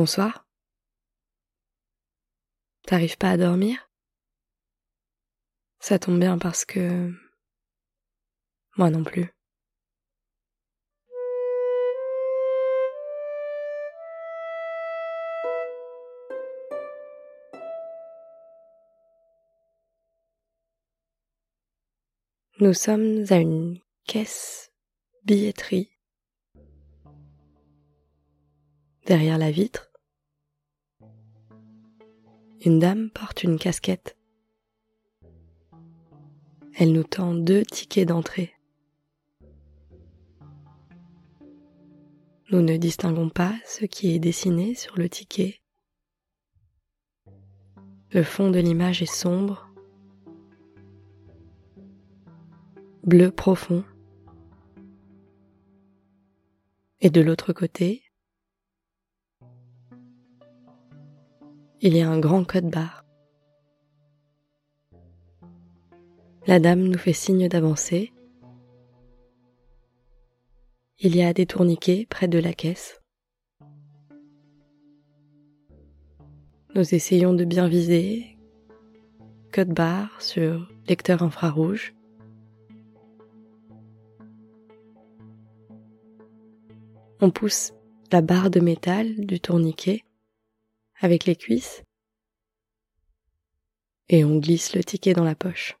Bonsoir. T'arrives pas à dormir? Ça tombe bien parce que... Moi non plus. Nous sommes à une caisse billetterie. Derrière la vitre, une dame porte une casquette. Elle nous tend deux tickets d'entrée. Nous ne distinguons pas ce qui est dessiné sur le ticket. Le fond de l'image est sombre bleu profond. Et de l'autre côté, il y a un grand code barre. La dame nous fait signe d'avancer. Il y a des tourniquets près de la caisse. Nous essayons de bien viser. Code barre sur lecteur infrarouge. On pousse la barre de métal du tourniquet avec les cuisses et on glisse le ticket dans la poche.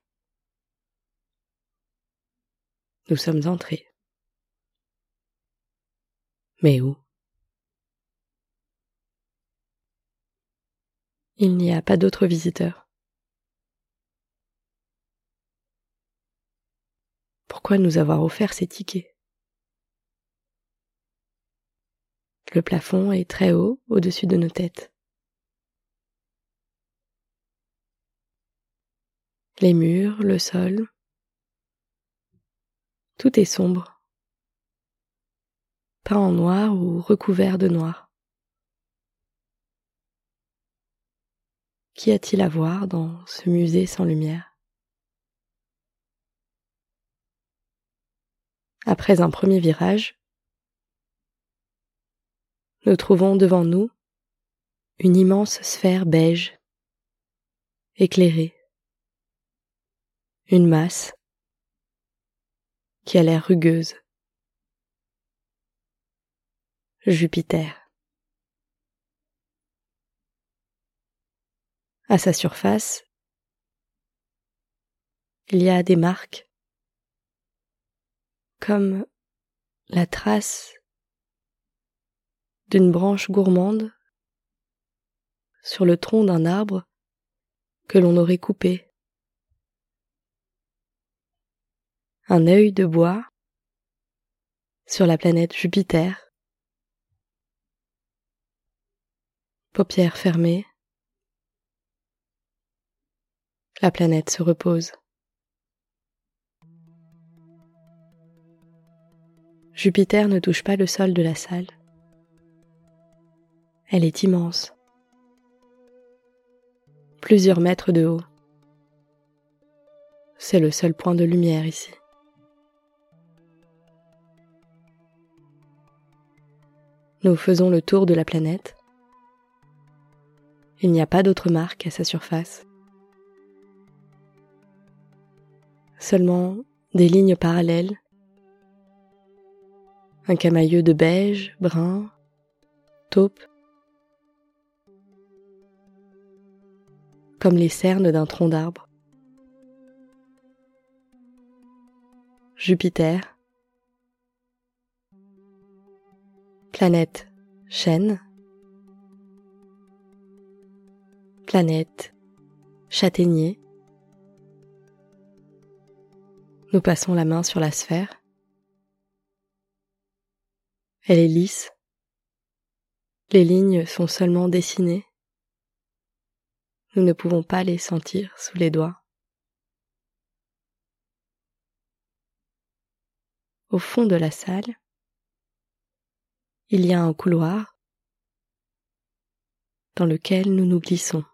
Nous sommes entrés. Mais où? Il n'y a pas d'autres visiteurs. Pourquoi nous avoir offert ces tickets? Le plafond est très haut au-dessus de nos têtes. Les murs, le sol, tout est sombre, peint en noir ou recouvert de noir. Qu'y a-t-il à voir dans ce musée sans lumière? Après un premier virage, nous trouvons devant nous une immense sphère beige, éclairée, une masse qui a l'air rugueuse. Jupiter. À sa surface, il y a des marques comme la trace d'une branche gourmande sur le tronc d'un arbre que l'on aurait coupé. Un œil de bois sur la planète Jupiter. Paupières fermées. La planète se repose. Jupiter ne touche pas le sol de la salle. Elle est immense. Plusieurs mètres de haut. C'est le seul point de lumière ici. Nous faisons le tour de la planète. Il n'y a pas d'autre marque à sa surface. Seulement des lignes parallèles. Un camailleux de beige, brun, taupe comme les cernes d'un tronc d'arbre. Jupiter, planète chêne, planète châtaignier. Nous passons la main sur la sphère. Elle est lisse. Les lignes sont seulement dessinées. Nous ne pouvons pas les sentir sous les doigts. Au fond de la salle, il y a un couloir dans lequel nous nous glissons.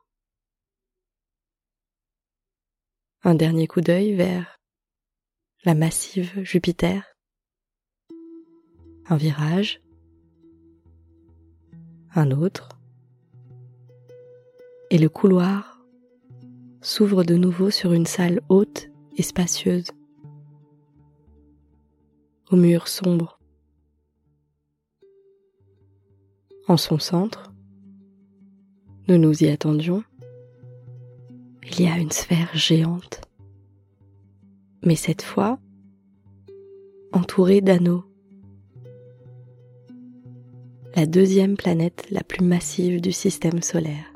Un dernier coup d'œil vers la massive Jupiter. Un virage. un autre, et le couloir s'ouvre de nouveau sur une salle haute et spacieuse, aux murs sombres. En son centre, nous nous y attendions, il y a une sphère géante, mais cette fois entourée d'anneaux. La deuxième planète la plus massive du système solaire.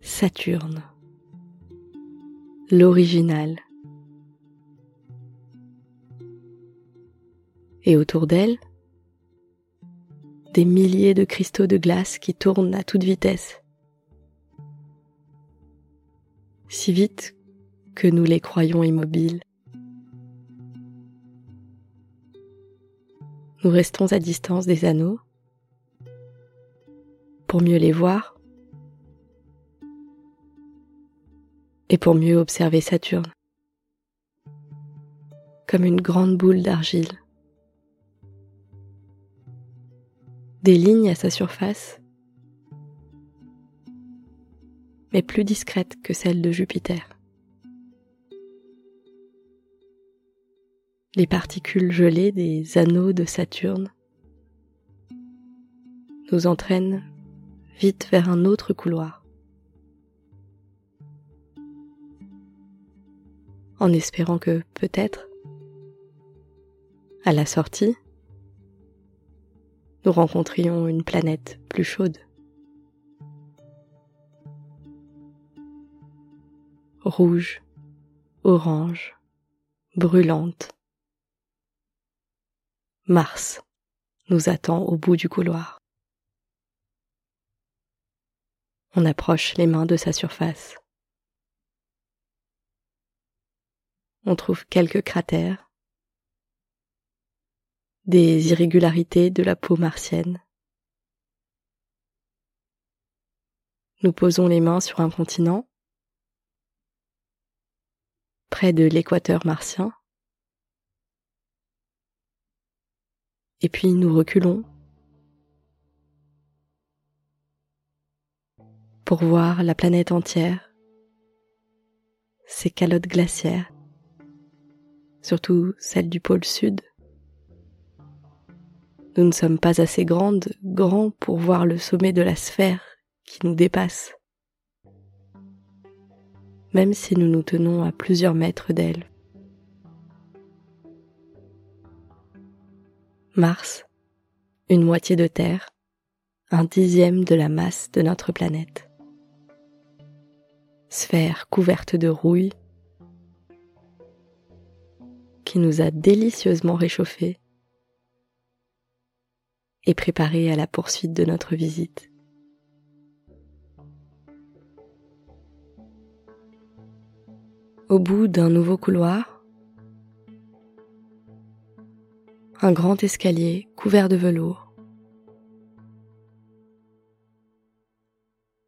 Saturne. L'original. Et autour d'elle, des milliers de cristaux de glace qui tournent à toute vitesse. Si vite que nous les croyons immobiles. Nous restons à distance des anneaux pour mieux les voir et pour mieux observer Saturne, comme une grande boule d'argile. Des lignes à sa surface, mais plus discrètes que celles de Jupiter. Les particules gelées des anneaux de Saturne nous entraînent vite vers un autre couloir. en espérant que peut-être, à la sortie, nous rencontrions une planète plus chaude. Rouge, orange, brûlante. Mars nous attend au bout du couloir. On approche les mains de sa surface. on trouve quelques cratères, des irrégularités de la peau martienne. Nous posons les mains sur un continent, près de l'équateur martien, et puis nous reculons pour voir la planète entière, ses calottes glaciaires, surtout celle du pôle sud. Nous ne sommes pas assez grandes, grands pour voir le sommet de la sphère qui nous dépasse, même si nous nous tenons à plusieurs mètres d'elle. Mars, une moitié de Terre, un dixième de la masse de notre planète. Sphère couverte de rouille, qui nous a délicieusement réchauffés et préparés à la poursuite de notre visite. Au bout d'un nouveau couloir, un grand escalier couvert de velours,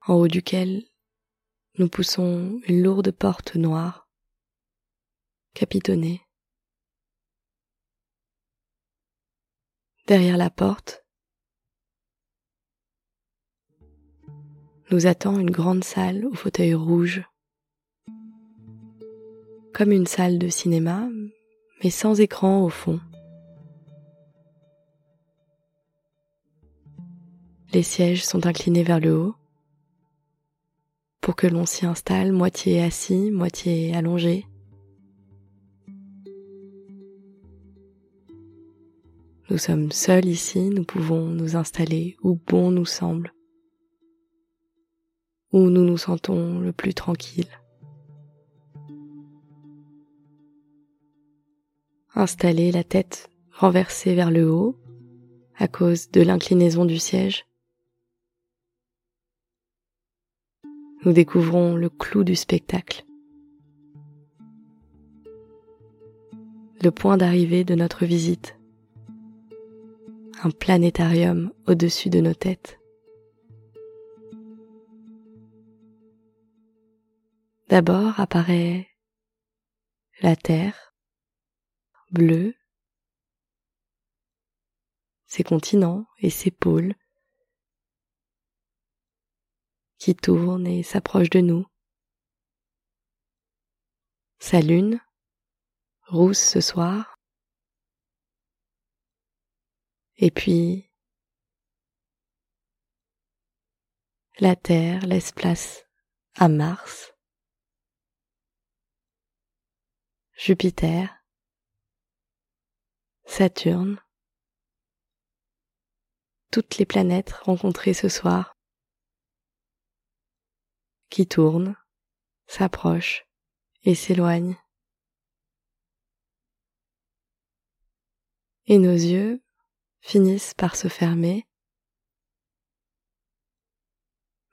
en haut duquel nous poussons une lourde porte noire, capitonnée. derrière la porte, nous attend une grande salle au fauteuil rouge, comme une salle de cinéma, mais sans écran au fond. Les sièges sont inclinés vers le haut pour que l'on s'y installe moitié assis, moitié allongé. Nous sommes seuls ici, nous pouvons nous installer où bon nous semble, où nous nous sentons le plus tranquille. Installer la tête renversée vers le haut à cause de l'inclinaison du siège. Nous découvrons le clou du spectacle. Le point d'arrivée de notre visite un planétarium au-dessus de nos têtes. D'abord apparaît la Terre, bleue, ses continents et ses pôles qui tournent et s'approchent de nous. Sa lune, rousse ce soir, et puis la Terre laisse place à Mars, Jupiter, Saturne, toutes les planètes rencontrées ce soir qui tournent, s'approchent et s'éloignent. Et nos yeux finissent par se fermer,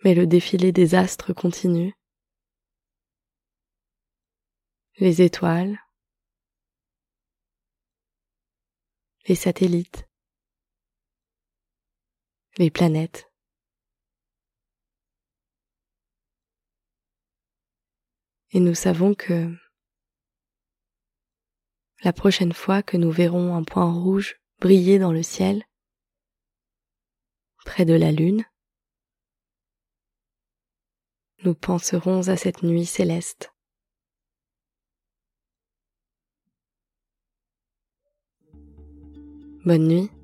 mais le défilé des astres continue. Les étoiles, les satellites, les planètes. Et nous savons que la prochaine fois que nous verrons un point rouge briller dans le ciel, près de la lune, nous penserons à cette nuit céleste. Bonne nuit.